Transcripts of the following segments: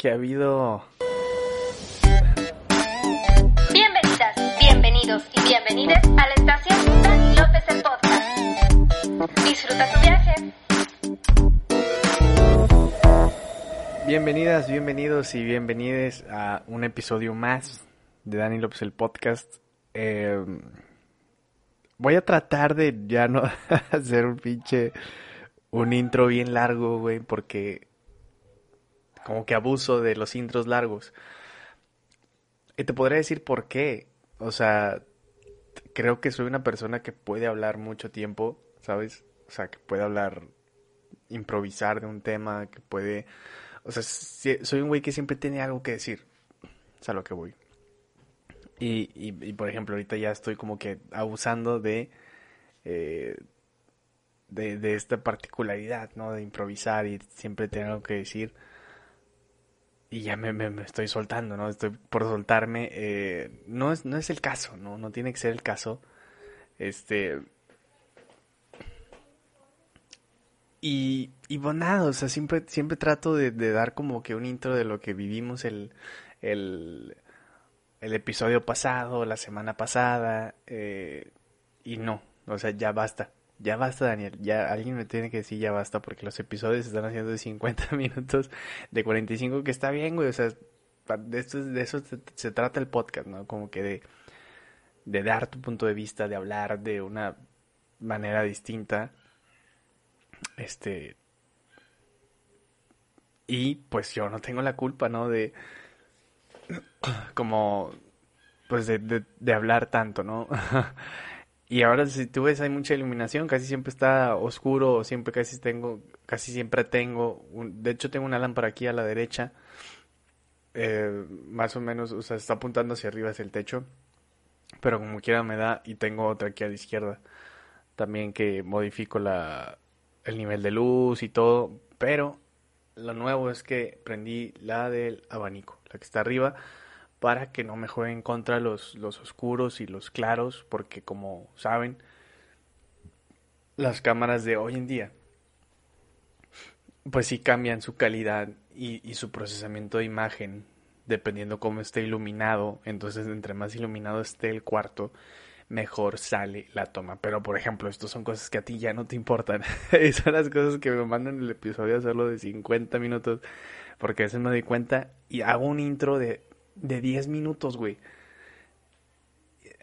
que ha habido... Bienvenidas, bienvenidos y bienvenides a la estación Dani López el Podcast. Disfruta tu viaje. Bienvenidas, bienvenidos y bienvenides a un episodio más de Dani López el Podcast. Eh, voy a tratar de ya no hacer un pinche... Un intro bien largo, güey, porque como que abuso de los intros largos. Y te podría decir por qué. O sea, creo que soy una persona que puede hablar mucho tiempo, ¿sabes? O sea, que puede hablar, improvisar de un tema, que puede... O sea, soy un güey que siempre tiene algo que decir. Es a lo que voy. Y, y, por ejemplo, ahorita ya estoy como que abusando de... Eh, de, de, esta particularidad, ¿no? De improvisar y siempre tener algo que decir y ya me, me, estoy soltando, ¿no? Estoy por soltarme. Eh, no, es, no es el caso, ¿no? No tiene que ser el caso. Este. Y, y bueno, nada, o sea, siempre, siempre trato de, dar como que un intro de lo que vivimos el, el, el episodio pasado, la semana pasada. Eh, y no, o sea, ya basta ya basta, Daniel. Ya alguien me tiene que decir ya basta porque los episodios están haciendo de 50 minutos, de 45, que está bien, güey. O sea, de, esto, de eso se, trata el podcast, ¿no? Como que de, de dar tu punto de vista, de hablar de una manera distinta. Este. Y pues yo no tengo la culpa, ¿no? De. Como. Pues de, de, de hablar tanto, ¿no? Y ahora si tú ves hay mucha iluminación, casi siempre está oscuro, siempre casi tengo, casi siempre tengo, de hecho tengo una lámpara aquí a la derecha, eh, más o menos, o sea, está apuntando hacia arriba hacia el techo, pero como quiera me da y tengo otra aquí a la izquierda, también que modifico la, el nivel de luz y todo, pero lo nuevo es que prendí la del abanico, la que está arriba, para que no me jueguen contra los, los oscuros y los claros, porque como saben, las cámaras de hoy en día, pues sí cambian su calidad y, y su procesamiento de imagen, dependiendo cómo esté iluminado. Entonces, entre más iluminado esté el cuarto, mejor sale la toma. Pero, por ejemplo, estos son cosas que a ti ya no te importan. y son las cosas que me mandan el episodio hacerlo de 50 minutos. Porque a veces me doy cuenta y hago un intro de de 10 minutos, güey.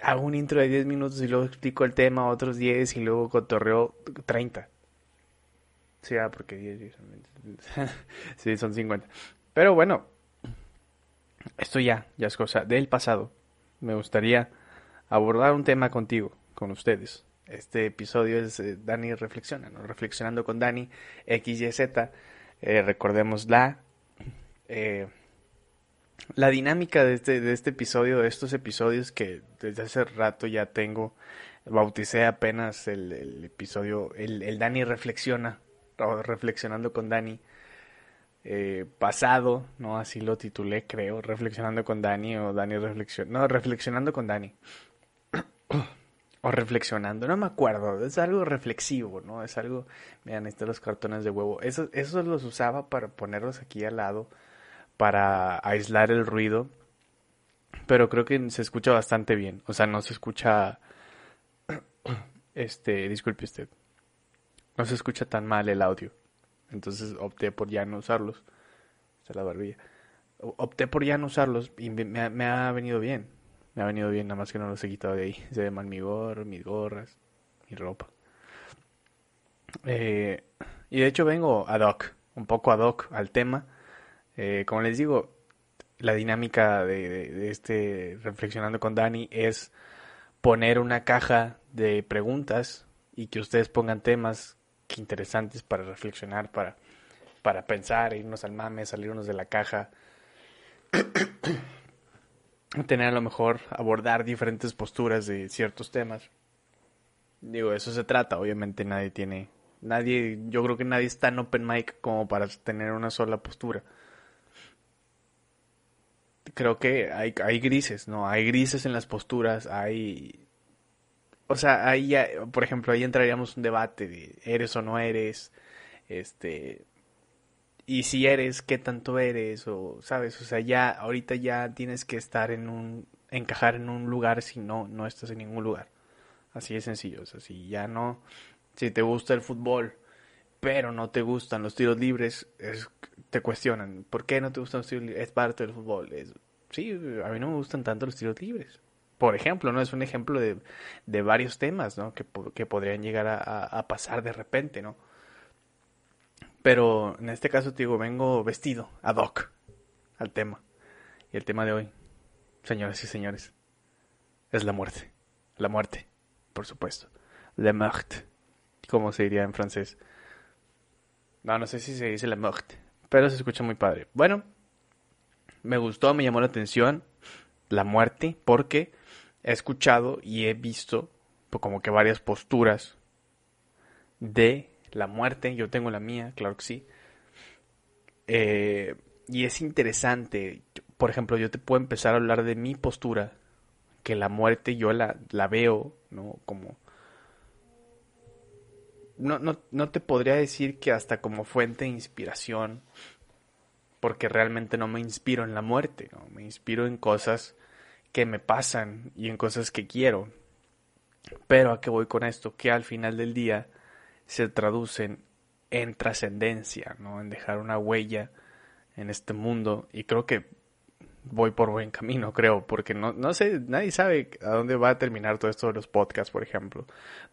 Hago un intro de 10 minutos y luego explico el tema otros 10 y luego cotorreo 30. Sí, ah, porque 10, 10 sí, son 50. Pero bueno, esto ya, ya es cosa del pasado. Me gustaría abordar un tema contigo, con ustedes. Este episodio es eh, Dani Reflexiona, ¿no? Reflexionando con Dani, XYZ. Eh, recordemos la eh, la dinámica de este, de este episodio, de estos episodios que desde hace rato ya tengo, bauticé apenas el, episodio, el, el, Dani reflexiona, reflexionando con Dani, eh, pasado, ¿no? Así lo titulé, creo, reflexionando con Dani o Dani reflexiona, no, reflexionando con Dani. o reflexionando, no me acuerdo, es algo reflexivo, ¿no? Es algo, miren, están los cartones de huevo, esos, esos los usaba para ponerlos aquí al lado para aislar el ruido, pero creo que se escucha bastante bien, o sea, no se escucha, este, disculpe usted, no se escucha tan mal el audio, entonces opté por ya no usarlos, esta la barbilla, opté por ya no usarlos y me, ha venido bien, me ha venido bien, nada más que no los he quitado de ahí, se ve mal mi gorro, mis gorras, mi ropa. Eh, y de hecho vengo ad hoc, un poco ad hoc al tema eh, como les digo, la dinámica de, este Reflexionando con Dani es poner una caja de preguntas y que ustedes pongan temas interesantes para reflexionar, para, para pensar, irnos al mame, salirnos de la caja, tener a lo mejor abordar diferentes posturas de ciertos temas. Digo, eso se trata, obviamente nadie tiene, nadie, yo creo que nadie está en open mic como para tener una sola postura creo que hay, hay grises, ¿no? Hay grises en las posturas, hay... O sea, ahí ya, por ejemplo, ahí entraríamos un debate de eres o no eres, este... y si eres, qué tanto eres, o sabes, o sea, ya ahorita ya tienes que estar en un, encajar en un lugar si no, no estás en ningún lugar. Así de sencillo, o sea, si ya no, si te gusta el fútbol, pero no te gustan los tiros libres, es, te cuestionan, ¿por qué no te gustan los tiros libres? Es parte del fútbol. Es, sí, a mí no me gustan tanto los tiros libres. Por ejemplo, ¿no? Es un ejemplo de, de varios temas, ¿no? Que, que podrían llegar a, pasar de repente, ¿no? Pero en este caso, te digo, vengo vestido, ad hoc, al tema. Y el tema de hoy, señoras y señores, es la muerte. La muerte, por supuesto. La mort, como se diría en francés. No, no sé si se dice la mort, pero se escucha muy padre. Bueno, me gustó, me llamó la atención la muerte porque he escuchado y he visto pues, como que varias posturas de la muerte. Yo tengo la mía, claro que sí. Eh, y es interesante. Por ejemplo, yo te puedo empezar a hablar de mi postura, que la muerte yo la, la veo, ¿no? Como... No, no, no te podría decir que hasta como fuente de inspiración, porque realmente no me inspiro en la muerte, ¿no? Me inspiro en cosas que me pasan y en cosas que quiero. Pero a qué voy con esto? Que al final del día se traducen en trascendencia, ¿no? En dejar una huella en este mundo. Y creo que voy por buen camino, creo, porque no, no sé, nadie sabe a dónde va a terminar todo esto de los podcasts, por ejemplo.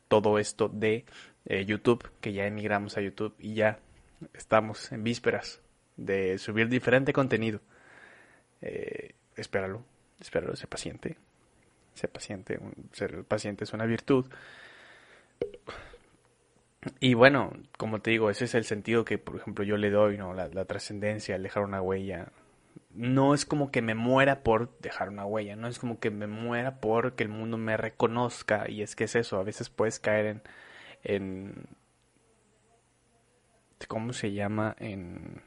Todo esto de eh, YouTube, que ya emigramos a YouTube y ya estamos en vísperas de subir diferente contenido. Eh, espéralo, espéralo, sé paciente. Sé paciente, ser paciente es una virtud. Y bueno, como te digo, ese es el sentido que, por ejemplo, yo le doy, ¿no? La, la trascendencia, el dejar una huella. No es como que me muera por dejar una huella, no es como que me muera por que el mundo me reconozca. Y es que es eso, a veces puedes caer en, en ¿cómo se llama? En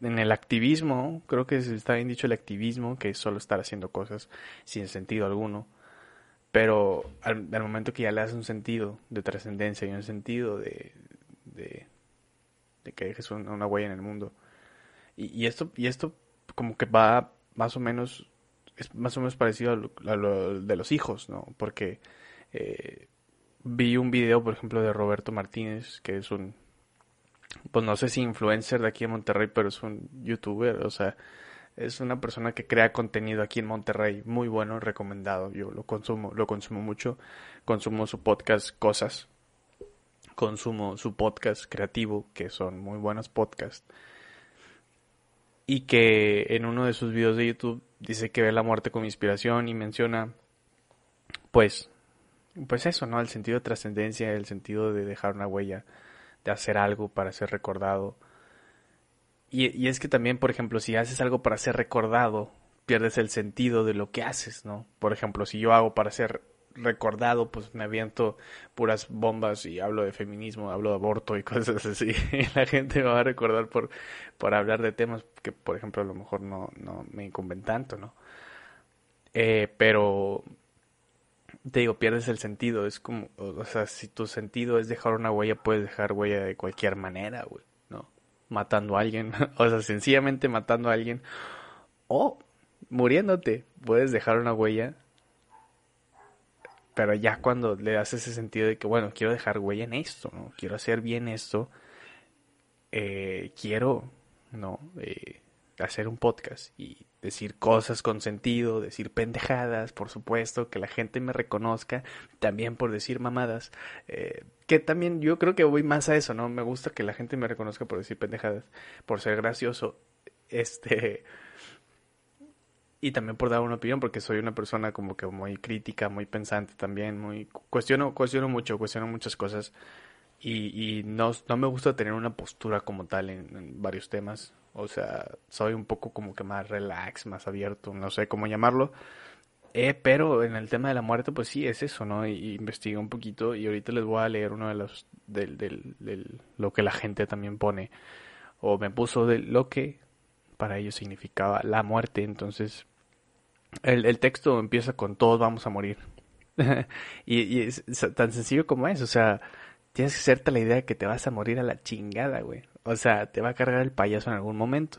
en el activismo, creo que está bien dicho el activismo, que es solo estar haciendo cosas sin sentido alguno. Pero al, momento que ya le das un sentido de trascendencia y un sentido de, de, que dejes una, huella en el mundo. Y, esto, y esto como que va más o menos, es más o menos parecido a lo, de los hijos, ¿no? Porque eh, vi un video, por ejemplo, de Roberto Martínez, que es un pues no sé si influencer de aquí en Monterrey, pero es un youtuber, o sea, es una persona que crea contenido aquí en Monterrey, muy bueno, recomendado. Yo lo consumo, lo consumo mucho, consumo su podcast Cosas, consumo su podcast creativo, que son muy buenos podcasts. Y que en uno de sus videos de YouTube dice que ve la muerte como inspiración y menciona, pues, pues eso, ¿no? El sentido de trascendencia, el sentido de dejar una huella de hacer algo para ser recordado. Y, es que también, por ejemplo, si haces algo para ser recordado, pierdes el sentido de lo que haces, ¿no? Por ejemplo, si yo hago para ser recordado, pues me aviento puras bombas y hablo de feminismo, hablo de aborto y cosas así. Y la gente me va a recordar por, por hablar de temas que, por ejemplo, a lo mejor no, no me incumben tanto, ¿no? Eh, pero te digo, pierdes el sentido. Es como, o sea, si tu sentido es dejar una huella, puedes dejar huella de cualquier manera, güey, ¿no? Matando a alguien, o sea, sencillamente matando a alguien. O muriéndote, puedes dejar una huella. Pero ya cuando le das ese sentido de que, bueno, quiero dejar huella en esto, ¿no? Quiero hacer bien esto. Eh, quiero, ¿no? Eh, hacer un podcast y decir cosas con sentido, decir pendejadas, por supuesto, que la gente me reconozca, también por decir mamadas, eh, que también yo creo que voy más a eso, ¿no? Me gusta que la gente me reconozca por decir pendejadas, por ser gracioso, este, y también por dar una opinión, porque soy una persona como que muy crítica, muy pensante también, muy, cuestiono, cuestiono mucho, cuestiono muchas cosas, y, y no, no me gusta tener una postura como tal en varios temas, o sea, soy un poco como que más relax, más abierto, no sé cómo llamarlo. Eh, pero en el tema de la muerte, pues sí, es eso, ¿no? Y, investigué un poquito y ahorita les voy a leer uno de los, del, del, lo que la gente también pone, o me puso de lo que para ellos significaba la muerte. Entonces, el, el texto empieza con todos vamos a morir. y, y es tan sencillo como es, o sea, tienes que hacerte la idea de que te vas a morir a la chingada, güey. O sea, te va a cargar el payaso en algún momento.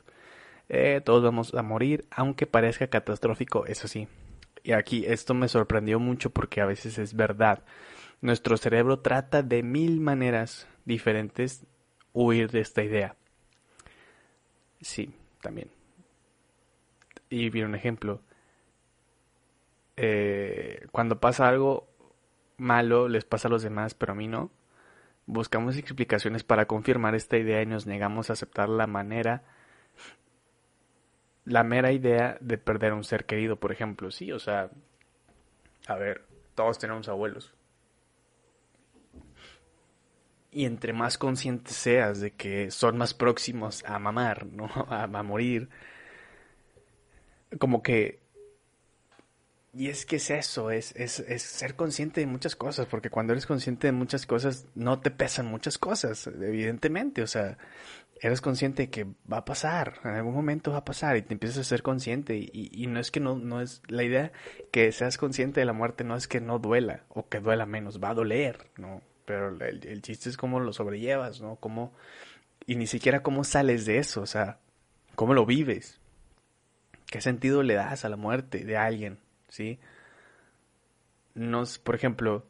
Eh, todos vamos a morir, aunque parezca catastrófico, eso sí. Y aquí esto me sorprendió mucho porque a veces es verdad. Nuestro cerebro trata de mil maneras diferentes huir de esta idea. Sí, también. Y vi un ejemplo. Eh, cuando pasa algo malo, les pasa a los demás, pero a mí no. Buscamos explicaciones para confirmar esta idea y nos negamos a aceptar la manera la mera idea de perder a un ser querido, por ejemplo, sí, o sea, a ver, todos tenemos abuelos. Y entre más consciente seas de que son más próximos a mamar, ¿no? A, a morir, como que y es que es eso, es, es, es, ser consciente de muchas cosas, porque cuando eres consciente de muchas cosas, no te pesan muchas cosas, evidentemente, o sea, eres consciente de que va a pasar, en algún momento va a pasar, y te empiezas a ser consciente, y, y no es que no, no es, la idea que seas consciente de la muerte no es que no duela, o que duela menos, va a doler, ¿no? Pero el, el chiste es cómo lo sobrellevas, ¿no? Cómo, y ni siquiera cómo sales de eso, o sea, cómo lo vives, qué sentido le das a la muerte de alguien, ¿sí? Nos, por ejemplo,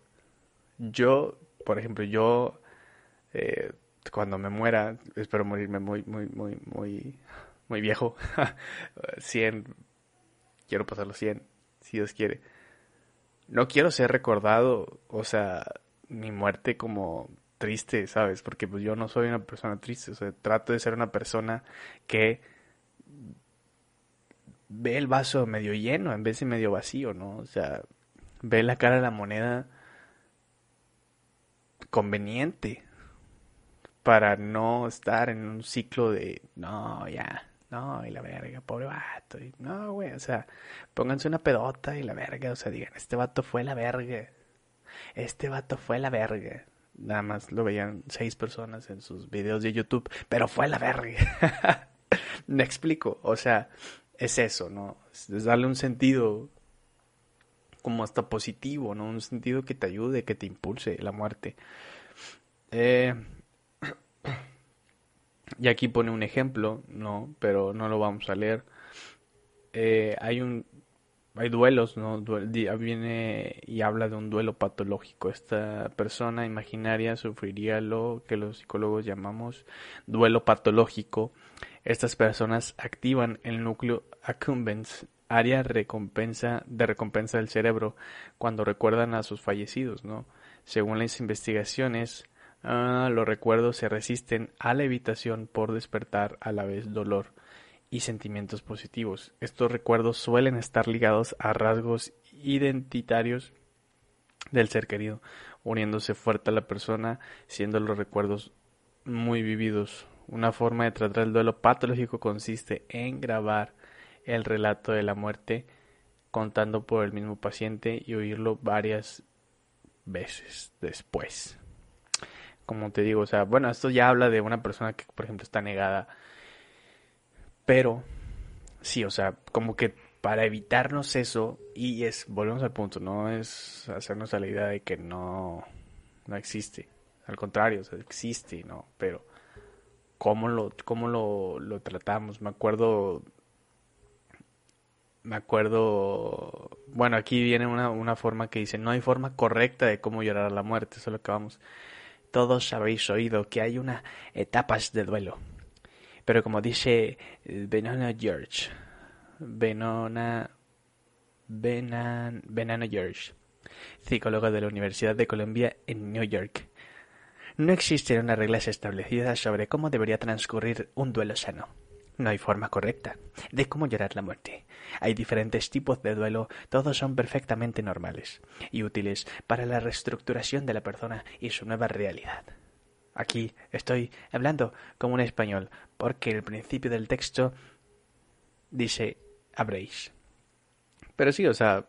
yo, por ejemplo, yo, eh, cuando me muera, espero morirme muy, muy, muy, muy, muy viejo, 100, quiero pasar los 100, si Dios quiere. No quiero ser recordado, o sea, mi muerte como triste, ¿sabes? Porque pues yo no soy una persona triste, trato de ser una persona que ve el vaso medio lleno en vez de medio vacío, ¿no? O sea, ve la cara de la moneda conveniente para no estar en un ciclo de, no, ya, no, y la verga, pobre vato, no, güey, o sea, pónganse una pedota y la verga, o sea, digan, este vato fue la verga, este vato fue la verga. Nada más lo veían seis personas en sus videos de YouTube, pero fue la verga. Me explico, o sea, es eso, ¿no? Es darle un sentido como hasta positivo, ¿no? Un sentido que te ayude, que te impulse la muerte. Eh, y aquí pone un ejemplo, ¿no? Pero no lo vamos a leer. Eh, hay un hay duelos, ¿no? viene y habla de un duelo patológico. Esta persona imaginaria sufriría lo que los psicólogos llamamos duelo patológico estas personas activan el núcleo accumbens, área recompensa, de recompensa del cerebro, cuando recuerdan a sus fallecidos, ¿no? Según las investigaciones, ah, los recuerdos se resisten a la evitación por despertar a la vez dolor y sentimientos positivos. Estos recuerdos suelen estar ligados a rasgos identitarios del ser querido, uniéndose fuerte a la persona, siendo los recuerdos muy vividos una forma de tratar el duelo patológico consiste en grabar el relato de la muerte contando por el mismo paciente y oírlo varias veces después. Como te digo, o sea, bueno, esto ya habla de una persona que, por ejemplo, está negada. Pero, sí, o sea, como que para evitarnos eso, y es, volvemos al punto, no es hacernos a la idea de que no, no existe. Al contrario, o existe, ¿no? Pero cómo lo, cómo lo, lo tratamos. Me acuerdo, me acuerdo, bueno, aquí viene una, una forma que dice, no hay forma correcta de cómo llorar a la muerte, eso es lo que vamos. Todos habéis oído que hay unas etapas de duelo. Pero como dice Benona George, Benona, Benan, George, psicólogo de la Universidad de Columbia en New York, no existen unas reglas establecidas sobre cómo debería transcurrir un duelo sano. No hay forma correcta de cómo llorar la muerte. Hay diferentes tipos de duelo, todos son perfectamente normales y útiles para la reestructuración de la persona y su nueva realidad. Aquí estoy hablando como un español, porque el principio del texto dice habréis. Pero sí, o sea,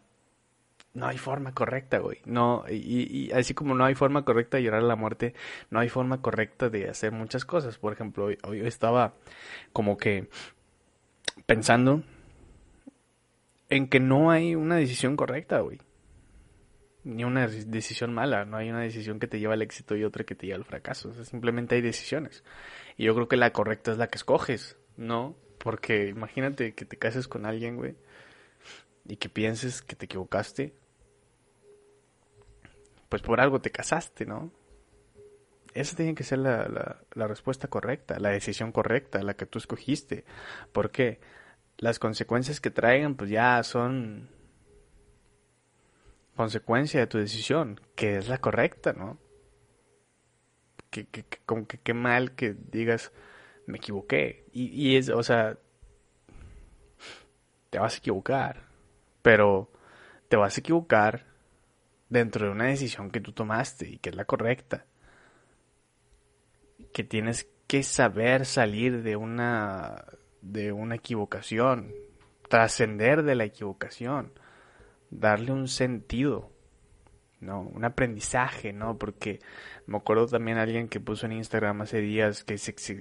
no hay forma correcta, güey. No, y, así como no hay forma correcta de llorar a la muerte, no hay forma correcta de hacer muchas cosas. Por ejemplo, hoy, hoy estaba como que pensando en que no hay una decisión correcta, güey. Ni una decisión mala, no hay una decisión que te lleva al éxito y otra que te lleva al fracaso, simplemente hay decisiones. Y yo creo que la correcta es la que escoges, ¿no? Porque imagínate que te cases con alguien, güey, y que pienses que te equivocaste, pues por algo te casaste, ¿no? Esa tiene que ser la, la, la, respuesta correcta, la decisión correcta, la que tú escogiste. Porque las consecuencias que traigan, pues ya son consecuencia de tu decisión, que es la correcta, ¿no? Que, que, como que qué mal que digas, me equivoqué. Y, y es, o sea, te vas a equivocar, pero te vas a equivocar dentro de una decisión que tú tomaste y que es la correcta. Que tienes que saber salir de una de una equivocación, trascender de la equivocación, darle un sentido, ¿no? Un aprendizaje, ¿no? Porque me acuerdo también alguien que puso en Instagram hace días que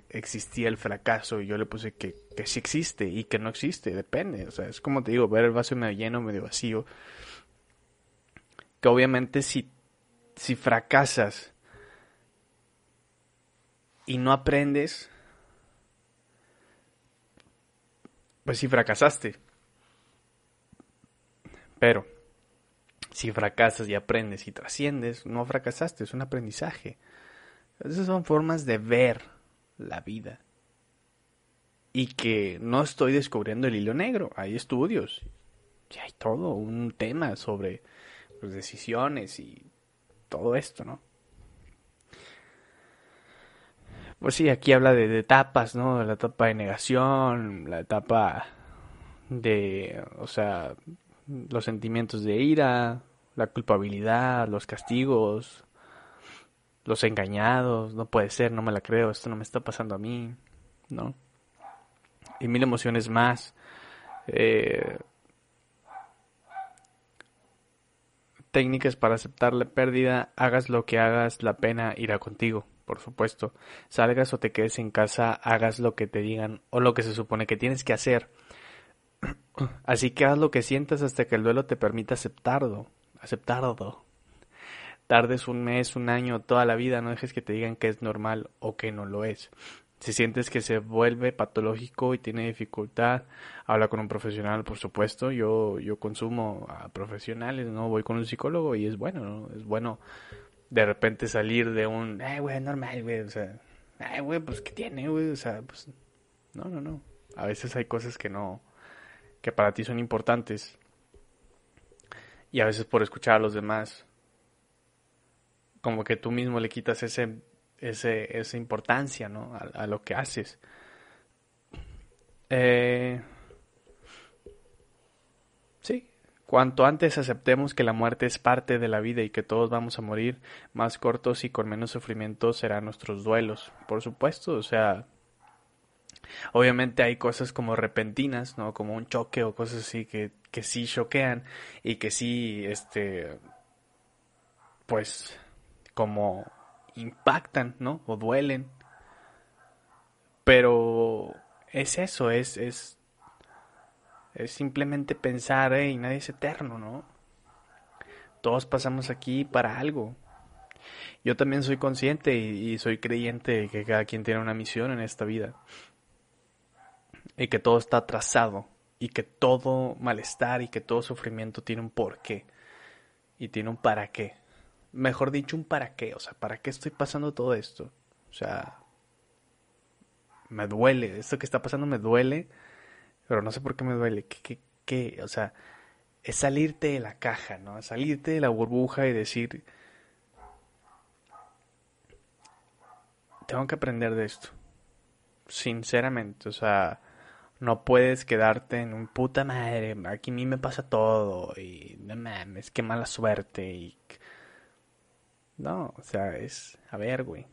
existía el fracaso y yo le puse que, que sí existe y que no existe, depende, o sea, es como te digo, ver el vaso medio lleno, medio vacío que obviamente si, si fracasas y no aprendes, pues si fracasaste. Pero si fracasas y aprendes y trasciendes, no fracasaste, es un aprendizaje. Esas son formas de ver la vida. Y que no estoy descubriendo el hilo negro, hay estudios, y hay todo un tema sobre pues, decisiones y todo esto, ¿no? Pues sí, aquí habla de, etapas, ¿no? La etapa de negación, la etapa de, o sea, los sentimientos de ira, la culpabilidad, los castigos, los engañados, no puede ser, no me la creo, esto no me está pasando a mí, ¿no? Y mil emociones más. Eh, técnicas para aceptar la pérdida, hagas lo que hagas, la pena irá contigo, por supuesto. Salgas o te quedes en casa, hagas lo que te digan o lo que se supone que tienes que hacer. Así que haz lo que sientas hasta que el duelo te permita aceptarlo, aceptarlo. Tardes un mes, un año, toda la vida, no dejes que te digan que es normal o que no lo es. Si sientes que se vuelve patológico y tiene dificultad, habla con un profesional, por supuesto. Yo, yo consumo a profesionales, ¿no? Voy con un psicólogo y es bueno, ¿no? Es bueno de repente salir de un, ay, güey, normal, güey, o sea, ay, güey, pues, ¿qué tiene, güey? O sea, pues, no, no, no. A veces hay cosas que no, que para ti son importantes. Y a veces por escuchar a los demás, como que tú mismo le quitas ese ese, esa importancia ¿no? a, lo que haces. Eh, sí, cuanto antes aceptemos que la muerte es parte de la vida y que todos vamos a morir, más cortos y con menos sufrimiento serán nuestros duelos, por supuesto, o sea, obviamente hay cosas como repentinas, ¿no? Como un choque o cosas así que, que sí choquean y que sí, este, pues, como impactan, ¿no? O duelen. Pero es eso, es, es, es simplemente pensar, y nadie es eterno, ¿no? Todos pasamos aquí para algo. Yo también soy consciente y, soy creyente que cada quien tiene una misión en esta vida. Y que todo está trazado. Y que todo malestar y que todo sufrimiento tiene un porqué. Y tiene un para qué mejor dicho, un para qué. O sea, ¿para qué estoy pasando todo esto? O sea, me duele. Esto que está pasando me duele, pero no sé por qué me duele. ¿Qué, qué? O sea, es salirte de la caja, ¿no? Salirte de la burbuja y decir, tengo que aprender de esto. Sinceramente, o sea, no puedes quedarte en un puta madre, aquí a mí me pasa todo y no mames, qué mala suerte y no, o sea, es, a ver, güey,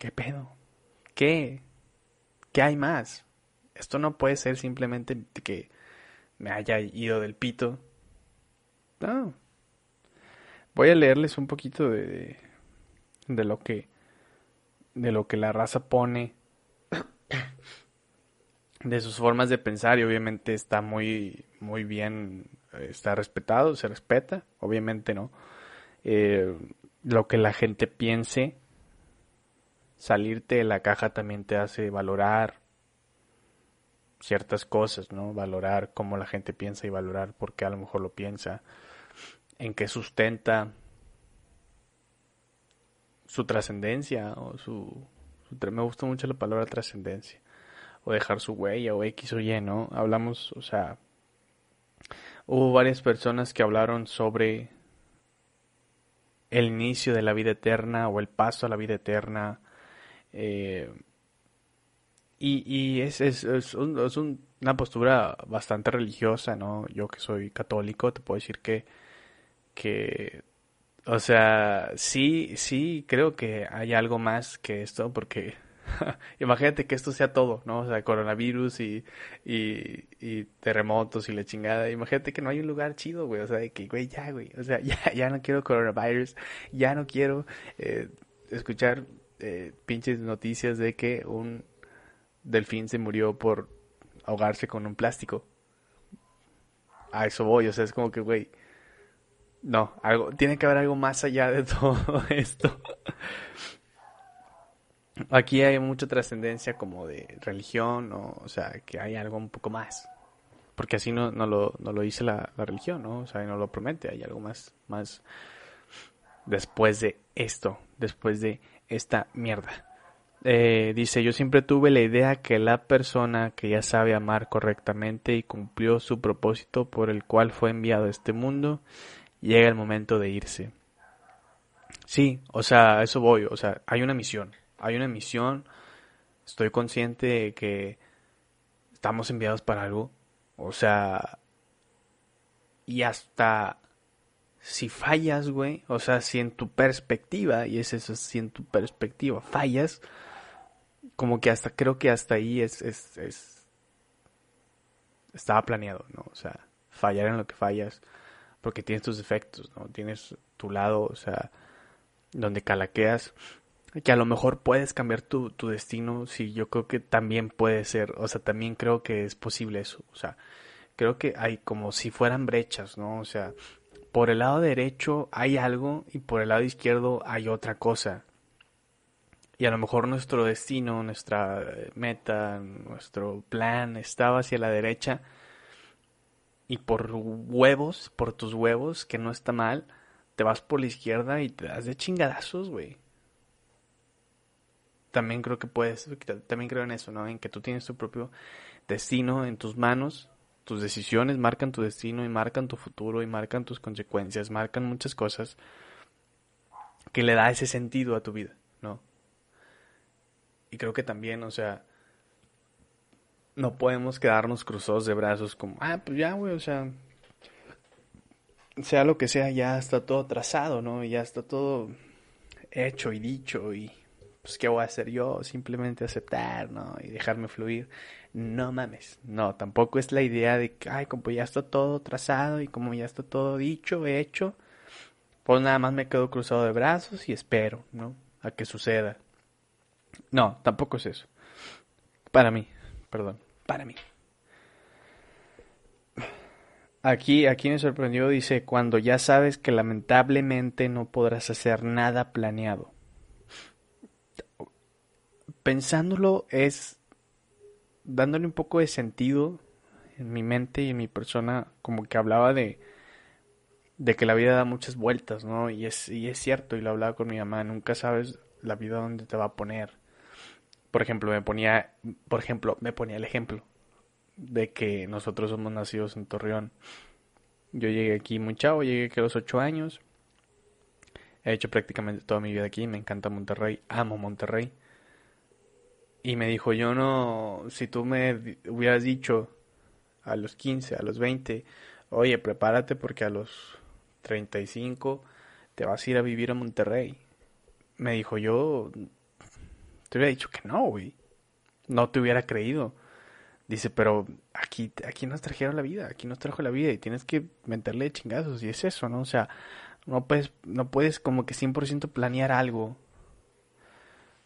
¿qué pedo? ¿Qué? ¿Qué hay más? Esto no puede ser simplemente que me haya ido del pito. No. Voy a leerles un poquito de, de lo que de lo que la raza pone de sus formas de pensar y obviamente está muy muy bien está respetado, se respeta, obviamente no eh, lo que la gente piense, salirte de la caja también te hace valorar ciertas cosas, ¿no? Valorar cómo la gente piensa y valorar por qué a lo mejor lo piensa, en qué sustenta su trascendencia o su, Me gusta mucho la palabra trascendencia. O dejar su huella o X o Y, ¿no? Hablamos, o sea... Hubo varias personas que hablaron sobre el inicio de la vida eterna o el paso a la vida eterna. Eh, y, y es, es, es, una postura bastante religiosa, ¿no? Yo que soy católico, te puedo decir que, que, o sea, sí, sí, creo que hay algo más que esto, porque imagínate que esto sea todo, ¿no? O sea, coronavirus y, y, terremotos y la chingada. Imagínate que no hay un lugar chido, güey. O sea, de que, güey, ya, güey. O sea, ya, ya no quiero coronavirus, ya no quiero eh, escuchar eh, pinches noticias de que un delfín se murió por ahogarse con un plástico. A eso voy, o sea, es como que, güey, no, algo, tiene que haber algo más allá de todo esto. Aquí hay mucha trascendencia como de religión, o sea, que hay algo un poco más. Porque así no, no, lo, no lo dice la, la religión, ¿no? O sea, no lo promete, hay algo más, más después de esto, después de esta mierda. Eh, dice, yo siempre tuve la idea que la persona que ya sabe amar correctamente y cumplió su propósito por el cual fue enviado a este mundo, llega el momento de irse. Sí, o sea, eso voy, o sea, hay una misión, hay una misión, estoy consciente de que estamos enviados para algo, o sea, y hasta si fallas, güey, o sea, si en tu perspectiva, y es eso, si en tu perspectiva fallas, como que hasta, creo que hasta ahí es, es, es, estaba planeado, ¿no? O sea, fallar en lo que fallas, porque tienes tus defectos, ¿no? Tienes tu lado, o sea, donde calaqueas, que a lo mejor puedes cambiar tu, tu destino, sí, yo creo que también puede ser, o sea, también creo que es posible eso, o sea, creo que hay como si fueran brechas, ¿no? O sea, por el lado derecho hay algo y por el lado izquierdo hay otra cosa y a lo mejor nuestro destino, nuestra eh, meta, nuestro plan estaba hacia la derecha y por huevos, por tus huevos, que no está mal, te vas por la izquierda y te das de chingadazos, güey. También creo que puedes, también creo en eso, ¿no? En que tú tienes tu propio destino en tus manos, tus decisiones marcan tu destino y marcan tu futuro y marcan tus consecuencias, marcan muchas cosas que le da ese sentido a tu vida, ¿no? Y creo que también, o sea, no podemos quedarnos cruzados de brazos como, ah, pues ya, güey, o sea, sea lo que sea, ya está todo trazado, ¿no? Ya está todo hecho y dicho y pues qué voy a hacer yo, simplemente aceptar, ¿no? Y dejarme fluir. No mames, no, tampoco es la idea de que, ay, como ya está todo trazado y como ya está todo dicho, hecho, pues nada más me quedo cruzado de brazos y espero, ¿no? A que suceda. No, tampoco es eso. Para mí, perdón, para mí. Aquí, aquí me sorprendió, dice, cuando ya sabes que lamentablemente no podrás hacer nada planeado. Pensándolo es dándole un poco de sentido en mi mente y en mi persona, como que hablaba de, de que la vida da muchas vueltas, ¿no? Y es, y es cierto, y lo hablaba con mi mamá, nunca sabes la vida dónde te va a poner por ejemplo, me ponía, por ejemplo, me ponía el ejemplo de que nosotros somos nacidos en Torreón. Yo llegué aquí muy chavo, llegué aquí a los ocho años. He hecho prácticamente toda mi vida aquí, me encanta Monterrey, amo Monterrey. Y me dijo, yo no, si tú me hubieras dicho a los 15, a los 20, oye, prepárate porque a los 35 te vas a ir a vivir a Monterrey. Me dijo, yo te hubiera dicho que no, güey. No te hubiera creído. Dice, pero aquí, aquí nos trajeron la vida, aquí nos trajo la vida y tienes que meterle chingazos. Y es eso, ¿no? O sea, no puedes, no puedes como que 100% planear algo.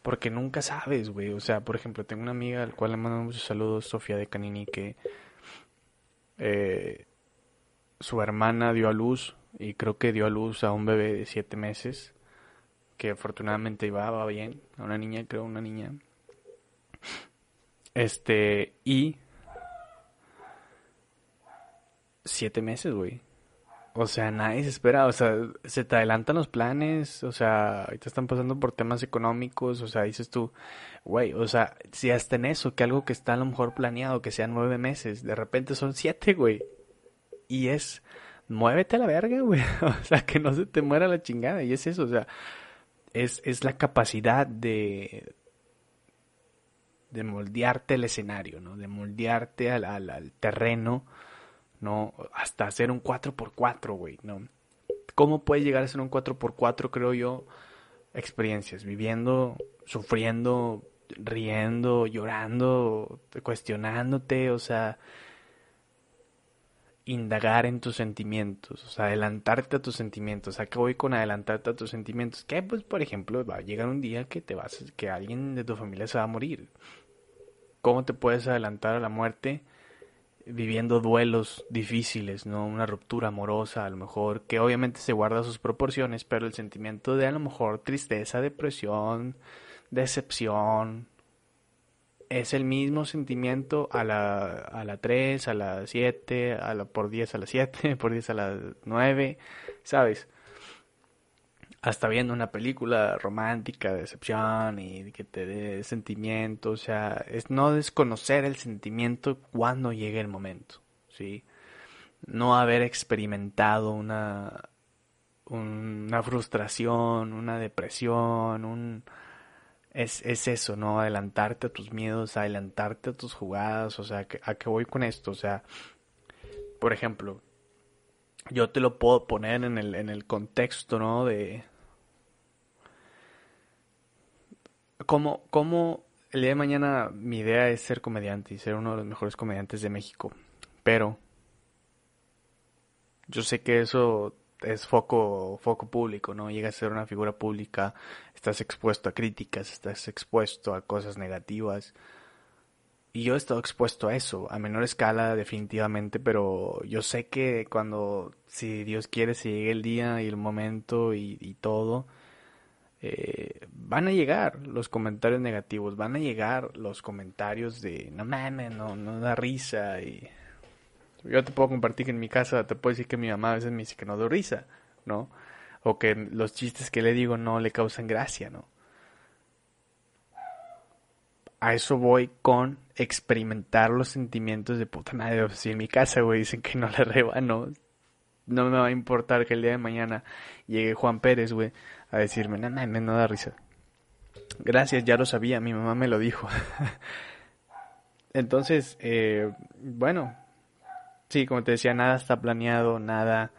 Porque nunca sabes, güey. O sea, por ejemplo, tengo una amiga al cual le mando muchos saludos, Sofía de Canini, que... Eh, su hermana dio a luz y creo que dio a luz a un bebé de siete meses que afortunadamente iba, bien, a una niña, creo, una niña. Este, y siete meses, güey. O sea, nadie se espera, o sea, se te adelantan los planes, o sea, ahorita están pasando por temas económicos, o sea, dices tú, güey, o sea, si hasta en eso, que algo que está a lo mejor planeado, que sea nueve meses, de repente son siete, güey. Y es, muévete a la verga, güey. O sea, que no se te muera la chingada. Y es eso, o sea, es, es la capacidad de, de moldearte el escenario, ¿no? De moldearte al, al terreno ¿no? Hasta hacer un 4x4, güey, ¿no? ¿Cómo puede llegar a ser un 4x4, creo yo? Experiencias, viviendo, sufriendo, riendo, llorando, cuestionándote, o sea, indagar en tus sentimientos, o sea, adelantarte a tus sentimientos. ¿A qué voy con adelantarte a tus sentimientos? Que, pues, por ejemplo, va a llegar un día que te vas, que alguien de tu familia se va a morir. ¿Cómo te puedes adelantar a la muerte? Viviendo duelos difíciles, ¿no? Una ruptura amorosa, a lo mejor, que obviamente se guarda sus proporciones, pero el sentimiento de a lo mejor tristeza, depresión, decepción, es el mismo sentimiento a la, a la 3, a la 7, a la por 10 a la 7, por 10 a la 9, ¿sabes? Hasta viendo una película romántica de decepción y que te dé sentimiento, o sea, es no desconocer el sentimiento cuando llegue el momento, ¿sí? No haber experimentado una una frustración, una depresión, un es, es eso, ¿no? Adelantarte a tus miedos, adelantarte a tus jugadas, o sea, ¿a qué voy con esto? O sea, por ejemplo, yo te lo puedo poner en el, en el contexto, ¿no? De... Como, como el día de mañana mi idea es ser comediante y ser uno de los mejores comediantes de México. Pero yo sé que eso es foco, foco público, ¿no? Llegas a ser una figura pública, estás expuesto a críticas, estás expuesto a cosas negativas. Y yo he estado expuesto a eso, a menor escala definitivamente, pero yo sé que cuando, si Dios quiere, se llegue el día y el momento y, todo, eh, van a llegar los comentarios negativos, van a llegar los comentarios de no mames, no, no da risa. Y yo te puedo compartir que en mi casa te puedo decir que mi mamá a veces me dice que no da risa, ¿no? O que los chistes que le digo no le causan gracia, ¿no? A eso voy con experimentar los sentimientos de puta madre. si en mi casa, güey, dicen que no le rebano, no me va a importar que el día de mañana llegue Juan Pérez, güey, a decirme, no, no, no da risa. Gracias, ya lo sabía, mi mamá me lo dijo. Entonces, eh, bueno, sí, como te decía, nada está planeado, nada,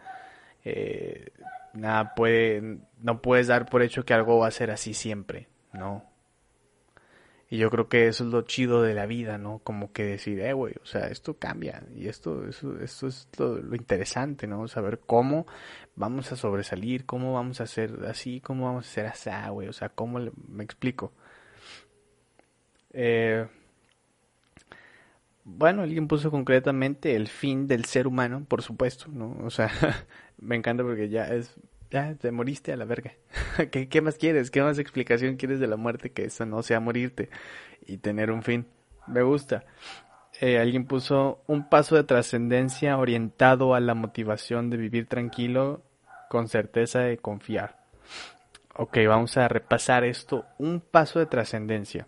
eh, nada puede, no puedes dar por hecho que algo va a ser así siempre, no. Y yo creo que eso es lo chido de la vida, ¿no? Como que decir, eh, güey, o sea, esto cambia. Y esto, eso, esto es lo, interesante, ¿no? Saber cómo vamos a sobresalir, cómo vamos a hacer así, cómo vamos a hacer así, güey. O sea, cómo me explico. Eh, bueno, alguien puso concretamente el fin del ser humano, por supuesto, ¿no? O sea, me encanta porque ya es ya te moriste a la verga. ¿Qué, más quieres? ¿Qué más explicación quieres de la muerte que eso no sea morirte y tener un fin? Me gusta. Eh, alguien puso un paso de trascendencia orientado a la motivación de vivir tranquilo con certeza de confiar. Ok, vamos a repasar esto. Un paso de trascendencia.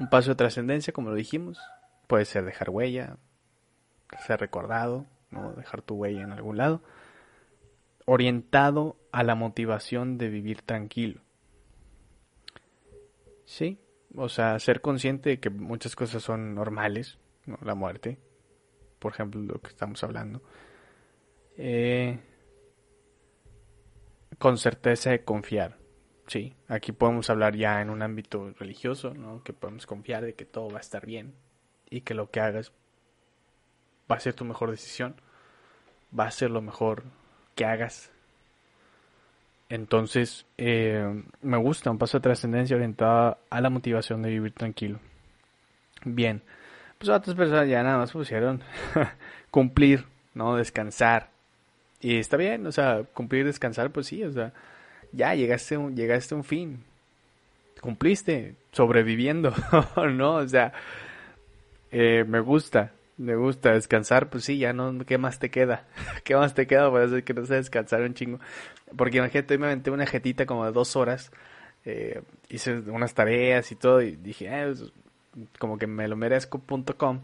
Un paso de trascendencia, como lo dijimos, puede ser dejar huella, ser recordado, ¿no? dejar tu huella en algún lado orientado a la motivación de vivir tranquilo. Sí, o sea, ser consciente de que muchas cosas son normales, ¿no? la muerte, por ejemplo, lo que estamos hablando. Eh, con certeza de confiar. Sí, aquí podemos hablar ya en un ámbito religioso, ¿no? Que podemos confiar de que todo va a estar bien y que lo que hagas va a ser tu mejor decisión, va a ser lo mejor que hagas. Entonces, eh, me gusta un paso de trascendencia orientado a la motivación de vivir tranquilo. Bien, pues otras personas ya nada más pusieron cumplir, ¿no? Descansar. Y está bien, o sea, cumplir descansar, pues sí, o sea, ya llegaste, un, llegaste a un fin. Cumpliste, sobreviviendo, ¿no? O sea, eh, me gusta, me gusta descansar, pues sí, ya no, ¿qué más te queda? ¿Qué más te queda para hacer que no sea descansar un chingo? Porque imagínate, hoy me aventé una jetita como de dos horas, eh, hice unas tareas y todo, y dije, eh, pues, como que me lo merezco.com.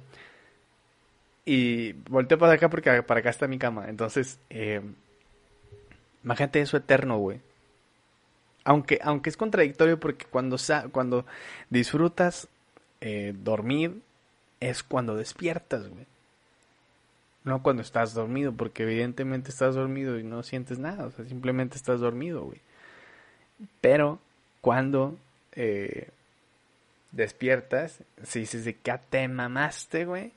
Y volteé para acá porque para acá está mi cama. Entonces, eh, imagínate eso eterno, güey. Aunque, aunque es contradictorio porque cuando, cuando disfrutas eh, dormir es cuando despiertas, güey. No cuando estás dormido, porque evidentemente estás dormido y no sientes nada, o sea, simplemente estás dormido, güey. Pero cuando eh, despiertas, si dices de qué te mamaste, güey,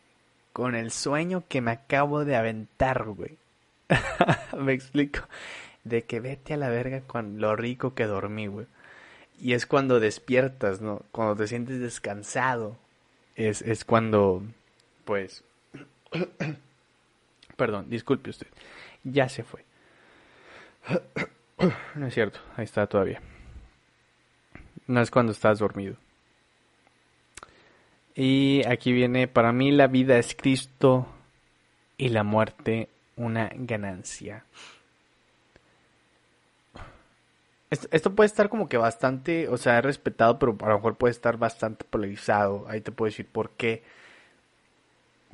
con el sueño que me acabo de aventar, güey. me explico. De que vete a la verga con lo rico que dormí, güey. Y es cuando despiertas, ¿no? Cuando te sientes descansado, es, es cuando, pues, perdón, disculpe usted, ya se fue. no es cierto, ahí está todavía. No es cuando estás dormido. Y aquí viene, para mí la vida es Cristo y la muerte una ganancia. Esto, puede estar como que bastante, o sea, respetado, pero a lo mejor puede estar bastante polarizado. Ahí te puedo decir por qué.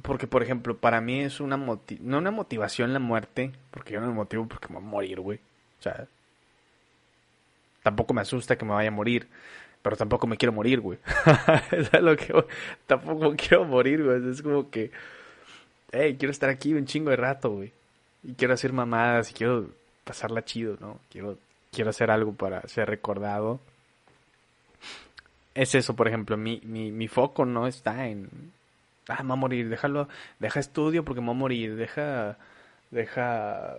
Porque, por ejemplo, para mí es una no una motivación la muerte, porque yo no me motivo porque me voy a morir, güey. O sea, tampoco me asusta que me vaya a morir, pero tampoco me quiero morir, güey. es lo que tampoco quiero morir, güey. Es como que, hey, quiero estar aquí un chingo de rato, güey. Y quiero hacer mamadas y quiero pasarla chido, ¿no? Quiero quiero hacer algo para ser recordado. Es eso, por ejemplo, mi, mi, mi foco no está en, ah, me voy a morir, déjalo, deja estudio porque me voy a morir, deja, deja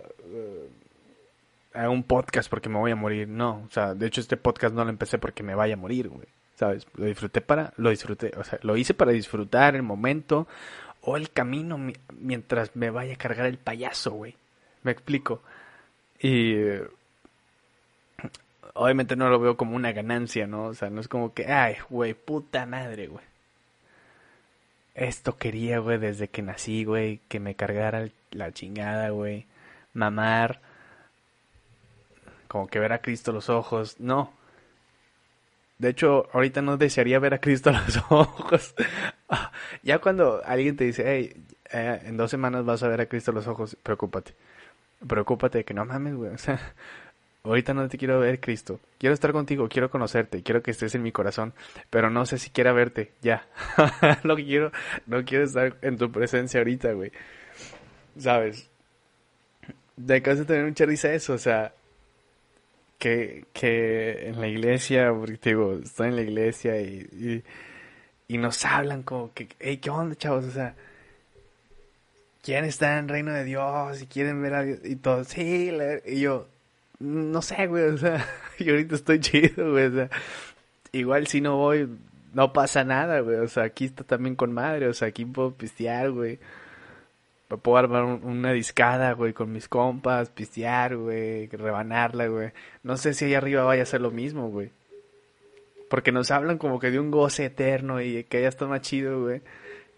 uh, un podcast porque me voy a morir. No, o sea, de hecho este podcast no lo empecé porque me vaya a morir, güey. ¿Sabes? Lo disfruté para, lo disfruté, o sea, lo hice para disfrutar el momento o el camino mientras me vaya a cargar el payaso, güey. Me explico. Y obviamente no lo veo como una ganancia, ¿no? O sea, no es como que, ay, güey, puta madre, güey. Esto quería, güey, desde que nací, güey, que me cargara la chingada, güey. Mamar. Como que ver a Cristo los ojos. No. De hecho, ahorita no desearía ver a Cristo los ojos. ya cuando alguien te dice, hey, eh, en dos semanas vas a ver a Cristo los ojos, preocúpate. Preocúpate de que no mames, güey. O sea, ahorita no te quiero ver, Cristo. Quiero estar contigo, quiero conocerte, quiero que estés en mi corazón, pero no sé si quiera verte, ya. no quiero, no quiero estar en tu presencia ahorita, güey. ¿Sabes? De de tener mucha risa eso, o sea, que, que en la iglesia, porque te digo, estoy en la iglesia y, y, nos hablan como que, hey, ¿qué onda, chavos? O sea, quieren estar en el reino de Dios y quieren ver a Dios y todo, sí, y yo, no sé, güey, o sea, yo ahorita estoy chido, güey, o sea, igual si no voy, no pasa nada, güey, o sea, aquí está también con madre, o sea, aquí puedo pistear, güey. Puedo armar una discada, güey, con mis compas, pistear, güey, rebanarla, güey. No sé si ahí arriba vaya a ser lo mismo, güey. Porque nos hablan como que de un goce eterno y que ya está más chido, güey.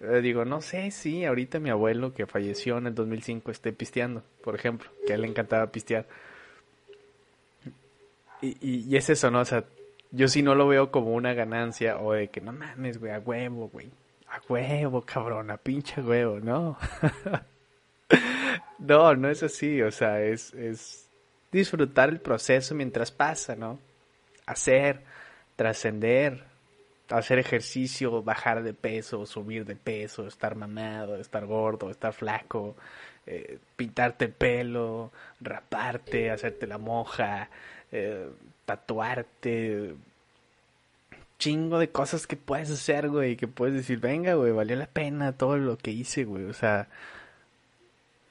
Eh, digo, no sé si ahorita mi abuelo que falleció en el 2005 esté pisteando, por ejemplo, que a él le encantaba pistear y, es eso, ¿no? O sea, yo sí no lo veo como una ganancia o de que no mames, güey, a huevo, güey. A huevo, cabrón, a pinche huevo, no. no, no es así, o sea, es, es disfrutar el proceso mientras pasa, ¿no? Hacer, trascender, hacer ejercicio, bajar de peso, subir de peso, estar mamado, estar gordo, estar flaco, eh, pintarte el pelo, raparte, hacerte la moja, eh, tatuarte, chingo de cosas que puedes hacer, güey, que puedes decir, venga, güey, valió la pena todo lo que hice, güey, o sea,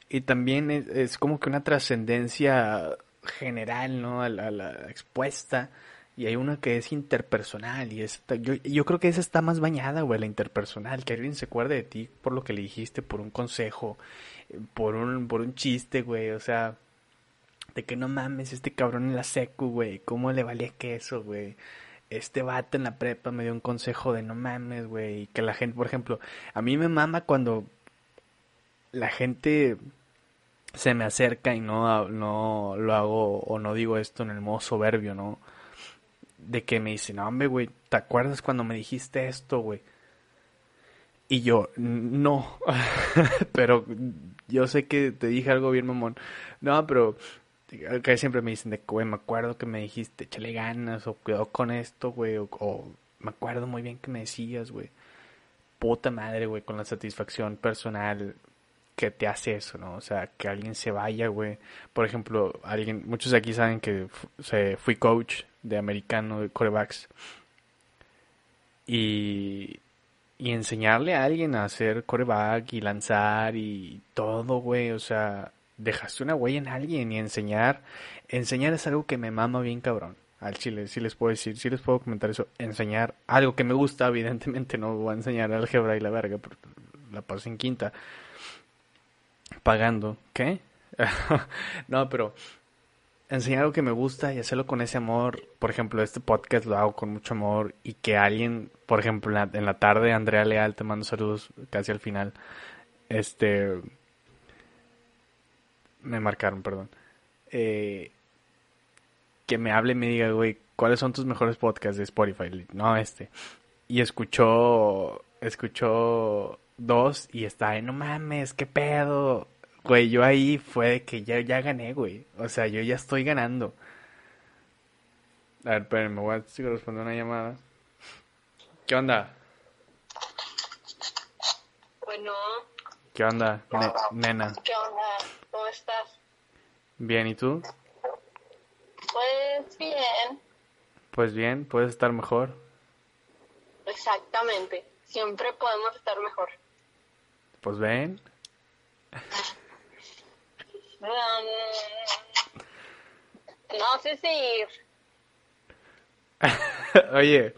y también es, como que una trascendencia general, ¿no? A la, expuesta Y hay una que es interpersonal y esa, yo, yo creo que esa está más bañada, güey, la interpersonal, que alguien se acuerde de ti por lo que le dijiste, por un consejo, por un, por un chiste, güey, o sea, de que no mames, este cabrón en la secu, güey, ¿cómo le valía queso, güey? Este vato en la prepa me dio un consejo de no mames, güey, y que la gente, por ejemplo, a mí me mama cuando la gente se me acerca y no, no lo hago o no digo esto en el modo soberbio, ¿no? De que me dicen, no, hombre, güey, ¿te acuerdas cuando me dijiste esto, güey? Y yo, no, pero yo sé que te dije algo bien, mamón. No, pero que siempre me dicen de que, güey, me acuerdo que me dijiste, échale ganas, o cuidado con esto, güey, o, o, me acuerdo muy bien que me decías, güey. Puta madre, güey, con la satisfacción personal que te hace eso, ¿no? O sea, que alguien se vaya, güey. Por ejemplo, alguien, muchos de aquí saben que se, fui coach de americano, de corebacks. Y, y enseñarle a alguien a hacer coreback y lanzar y todo, güey. O sea, dejaste una huella en alguien y enseñar. Enseñar es algo que me mama bien cabrón. Al chile, sí les puedo decir, sí les puedo comentar eso. Enseñar algo que me gusta, evidentemente no voy a enseñar álgebra y la verga, la paso en quinta pagando. ¿Qué? no, pero enseñar algo que me gusta y hacerlo con ese amor. Por ejemplo, este podcast lo hago con mucho amor y que alguien, por ejemplo, en la, en la tarde, Andrea Leal, te mando saludos casi al final. Este. Me marcaron, perdón. Eh, que me hable y me diga, güey, ¿cuáles son tus mejores podcasts de Spotify? No, este. Y escuchó, escuchó dos y está, no mames, qué pedo. Güey, yo ahí fue de que ya, ya gané, güey. O sea, yo ya estoy ganando. A ver, espérenme, voy a responder una llamada. ¿Qué onda? Bueno. ¿Qué onda, nena? ¿Qué onda? ¿Cómo estás? Bien, ¿y tú? Pues bien. Pues bien, puedes estar mejor. Exactamente. Siempre podemos estar mejor. Pues ven. Um, no sé si ir. Oye.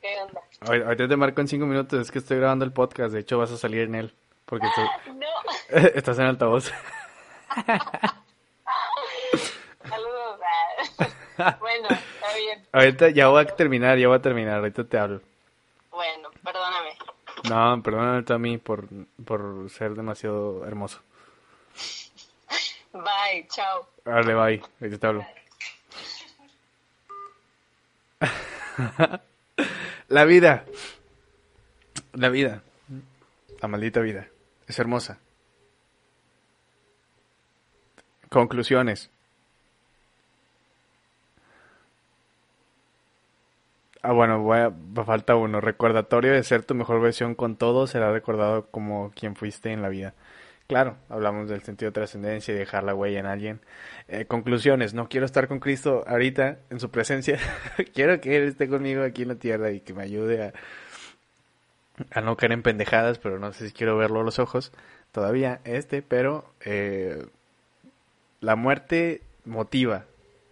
¿Qué onda? Ahorita te marco en cinco minutos, es que estoy grabando el podcast, de hecho vas a salir en él, porque tú No. estás en altavoz. Saludos. bueno, está bien. Ahorita ya voy a terminar, ya voy a terminar, ahorita te hablo. Bueno, perdóname. No, perdóname tú a mí por, por ser demasiado hermoso. Bye, chao. Dale, bye, ahorita te hablo. La vida. La vida. La maldita vida. Es hermosa. Conclusiones. Ah, bueno, voy a, falta uno. Recordatorio de ser tu mejor versión con todo será recordado como quien fuiste en la vida. Claro, hablamos del sentido de trascendencia y dejar la huella en alguien. Eh, conclusiones, no quiero estar con Cristo ahorita en su presencia. quiero que Él esté conmigo aquí en la tierra y que me ayude a, a no caer en pendejadas, pero no sé si quiero verlo a los ojos todavía, este, pero eh, la muerte motiva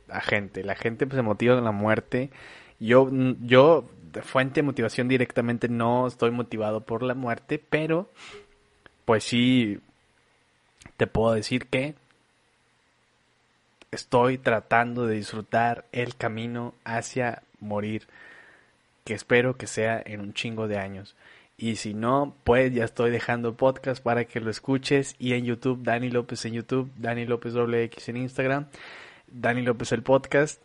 a gente. La gente pues, se motiva con la muerte. Yo, yo, de fuente de motivación directamente no estoy motivado por la muerte, pero pues sí te puedo decir que estoy tratando de disfrutar el camino hacia morir, que espero que sea en un chingo de años. Y si no, pues ya estoy dejando podcast para que lo escuches. Y en YouTube, Dani López en YouTube, Dani López WX en Instagram, Dani López el podcast.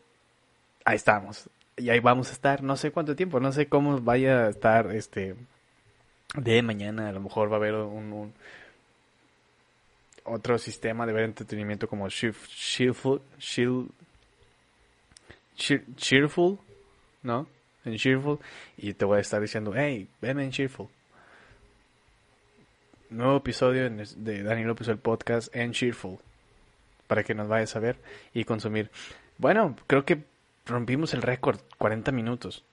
Ahí estamos. Y ahí vamos a estar, no sé cuánto tiempo, no sé cómo vaya a estar este de mañana. A lo mejor va a haber un, un otro sistema de ver entretenimiento como Cheerful, Cheerful, Cheerful, ¿no? En Cheerful y te voy a estar diciendo, hey, ven en Cheerful. Nuevo episodio de Dani López el podcast en Cheerful para que nos vayas a ver y consumir. Bueno, creo que rompimos el récord, 40 minutos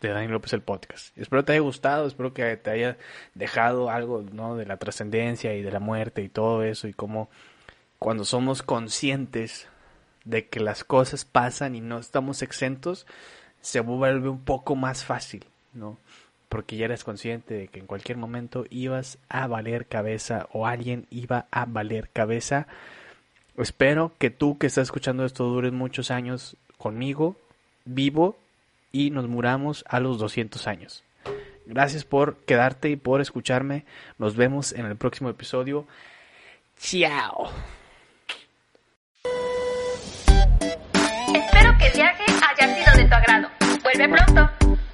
de Dani López el podcast. Espero te haya gustado, espero que te haya dejado algo, ¿no? De la trascendencia y de la muerte y todo eso y cómo cuando somos conscientes de que las cosas pasan y no estamos exentos, se vuelve un poco más fácil, ¿no? Porque ya eres consciente de que en cualquier momento ibas a valer cabeza o alguien iba a valer cabeza. Espero que tú que estás escuchando esto dures muchos años conmigo, vivo y nos muramos a los 200 años. Gracias por quedarte y por escucharme. Nos vemos en el próximo episodio. Chao. Espero que el viaje haya sido de tu agrado. Vuelve pronto.